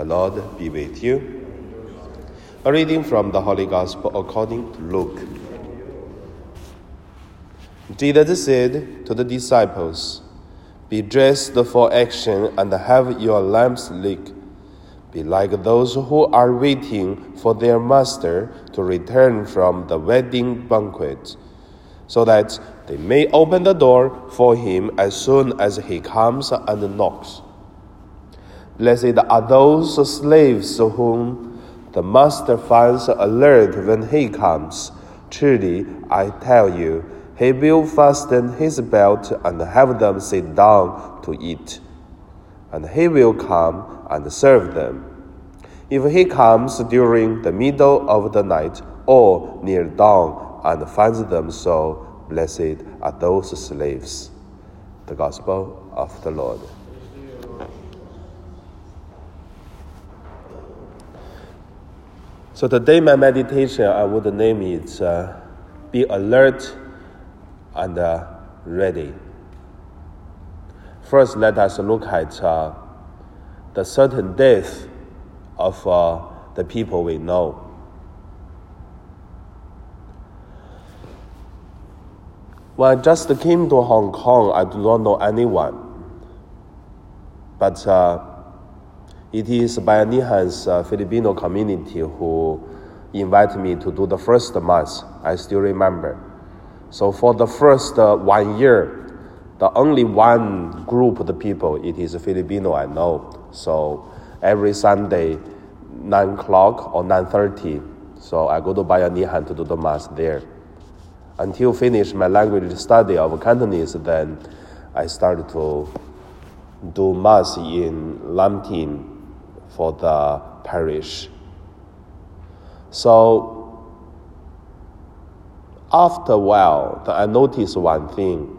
The Lord be with you. A reading from the Holy Gospel according to Luke. Jesus said to the disciples, Be dressed for action and have your lamps lit. Be like those who are waiting for their master to return from the wedding banquet, so that they may open the door for him as soon as he comes and knocks. Blessed are those slaves whom the master finds alert when he comes. Truly, I tell you, he will fasten his belt and have them sit down to eat. And he will come and serve them. If he comes during the middle of the night or near dawn and finds them so, blessed are those slaves. The Gospel of the Lord. So today my meditation, I would name it uh, "Be alert and uh, ready." First, let us look at uh, the certain death of uh, the people we know. When I just came to Hong Kong, I do not know anyone, but uh, it is Bayanihan's uh, Filipino community who invited me to do the first mass. I still remember. So for the first uh, one year, the only one group of the people, it is Filipino I know. So every Sunday, 9 o'clock or 9.30, so I go to Bayanihan to do the mass there. Until finish my language study of Cantonese, then I started to do mass in Lam Tin for the parish. So after a while, I noticed one thing.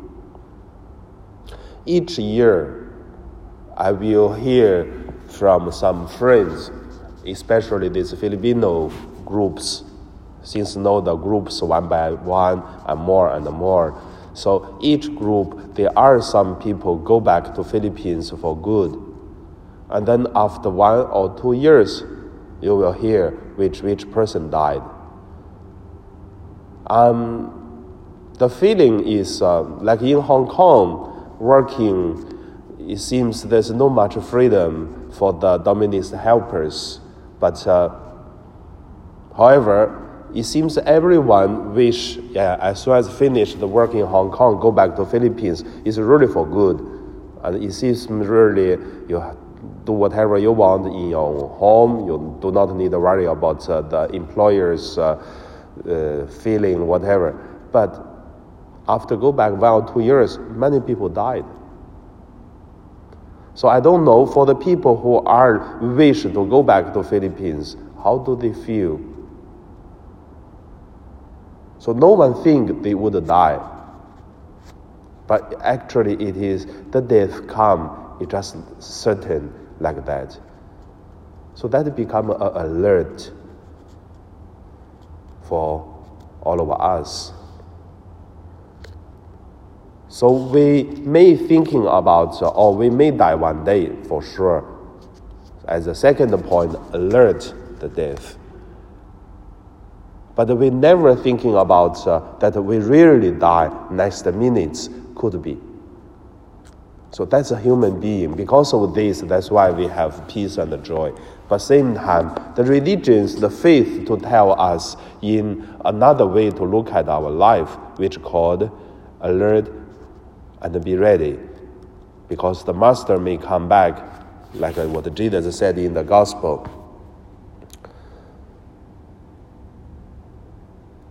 Each year, I will hear from some friends, especially these Filipino groups, since know the groups one by one and more and more. So each group, there are some people go back to Philippines for good. And then after one or two years, you will hear which, which person died. Um, the feeling is uh, like in Hong Kong, working, it seems there's no much freedom for the domestic helpers. But uh, however, it seems everyone wish, yeah, as soon as finish the work in Hong Kong, go back to Philippines. It's really for good. And it seems really you do whatever you want in your home. You do not need to worry about uh, the employer's uh, uh, feeling, whatever. But after go back one or two years, many people died. So I don't know for the people who are wish to go back to Philippines, how do they feel? So no one think they would die. But actually it is the death come, it just certain like that. So that become an alert for all of us. So we may thinking about, or we may die one day for sure. As a second point, alert the death. But we never thinking about uh, that we really die next minutes could be. So that's a human being. Because of this, that's why we have peace and joy. But same time, the religions, the faith to tell us in another way to look at our life, which called alert and be ready. Because the master may come back, like what Jesus said in the gospel.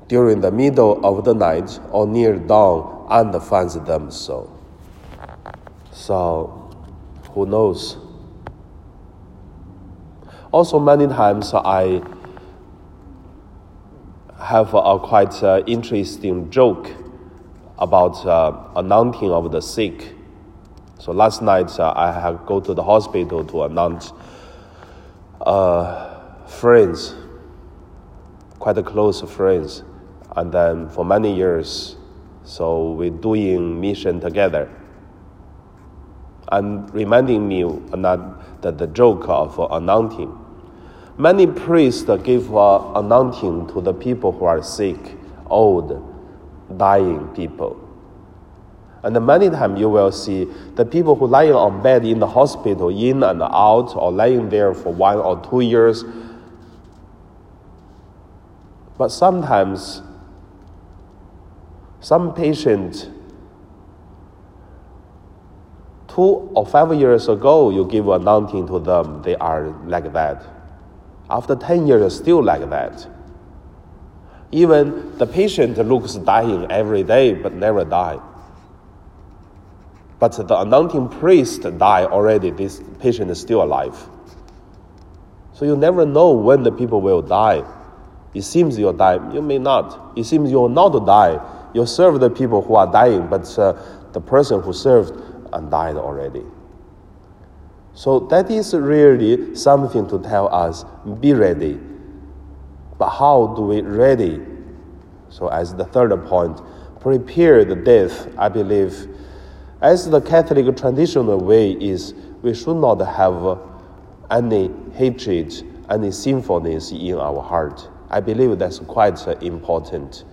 During the middle of the night or near dawn, and finds them so. So, who knows? Also, many times I have a quite uh, interesting joke about uh, anointing of the sick. So last night uh, I had go to the hospital to announce uh, friends, quite close friends, and then for many years, so we're doing mission together and reminding me that the, joke of anointing. Many priests give anointing to the people who are sick, old, dying people. And many times you will see the people who lying on bed in the hospital, in and out, or lying there for one or two years. But sometimes, some patient, two or five years ago, you give anointing to them, they are like that. After 10 years, still like that. Even the patient looks dying every day, but never die. But the anointing priest died already, this patient is still alive. So you never know when the people will die. It seems you'll die, you may not. It seems you'll not die. You serve the people who are dying, but uh, the person who served and died already. So that is really something to tell us be ready. But how do we ready? So, as the third point, prepare the death, I believe as the Catholic traditional way is, we should not have any hatred, any sinfulness in our heart. I believe that's quite important.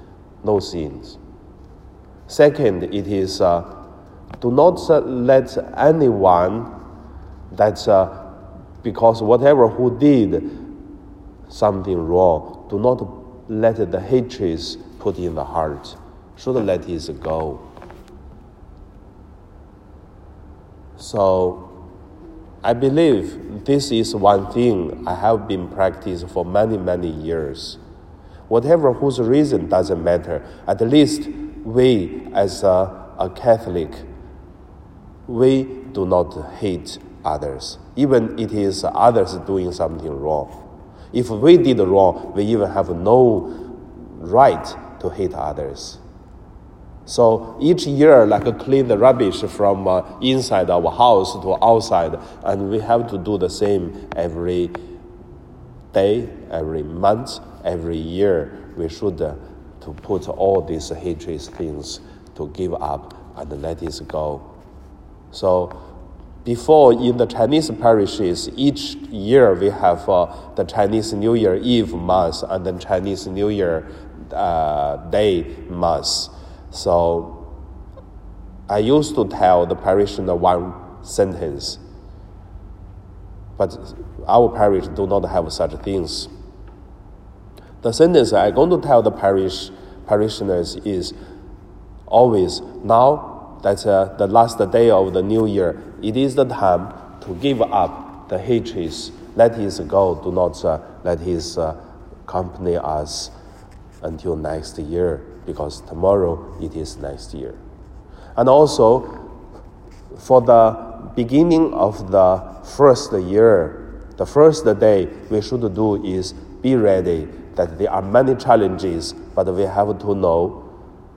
No sins. Second, it is uh, do not let anyone that uh, because whatever who did something wrong, do not let the hatred put in the heart. Should let it go. So I believe this is one thing I have been practicing for many, many years. Whatever whose reason doesn't matter. At least we as a, a Catholic, we do not hate others, even it is others doing something wrong. If we did wrong, we even have no right to hate others. So each year, like clean the rubbish from uh, inside our house to outside, and we have to do the same every day, every month, every year. We should uh, to put all these hatred things to give up and let it go. So before in the Chinese parishes, each year we have uh, the Chinese New Year Eve Mass and the Chinese New Year uh, Day Mass. So I used to tell the parishioner one sentence, but our parish do not have such things. The sentence I'm going to tell the parish parishioners is always now that's uh, the last day of the new year. It is the time to give up the hatreds. Let his go. Do not uh, let his uh, accompany us until next year because tomorrow it is next year. And also, for the beginning of the first year, the first day we should do is be ready that there are many challenges, but we have to know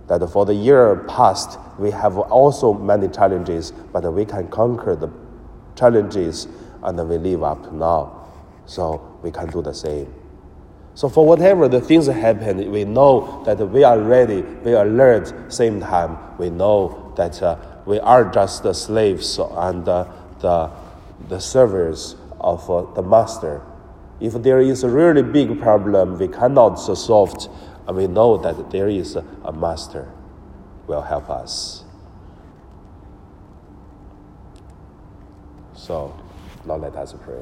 that for the year past, we have also many challenges, but we can conquer the challenges and we live up now. So we can do the same. So for whatever the things happen, we know that we are ready, we are alert. Same time, we know that uh, we are just the slaves and uh, the the servers of uh, the master. If there is a really big problem we cannot solve, and we know that there is a master will help us. So now let us pray.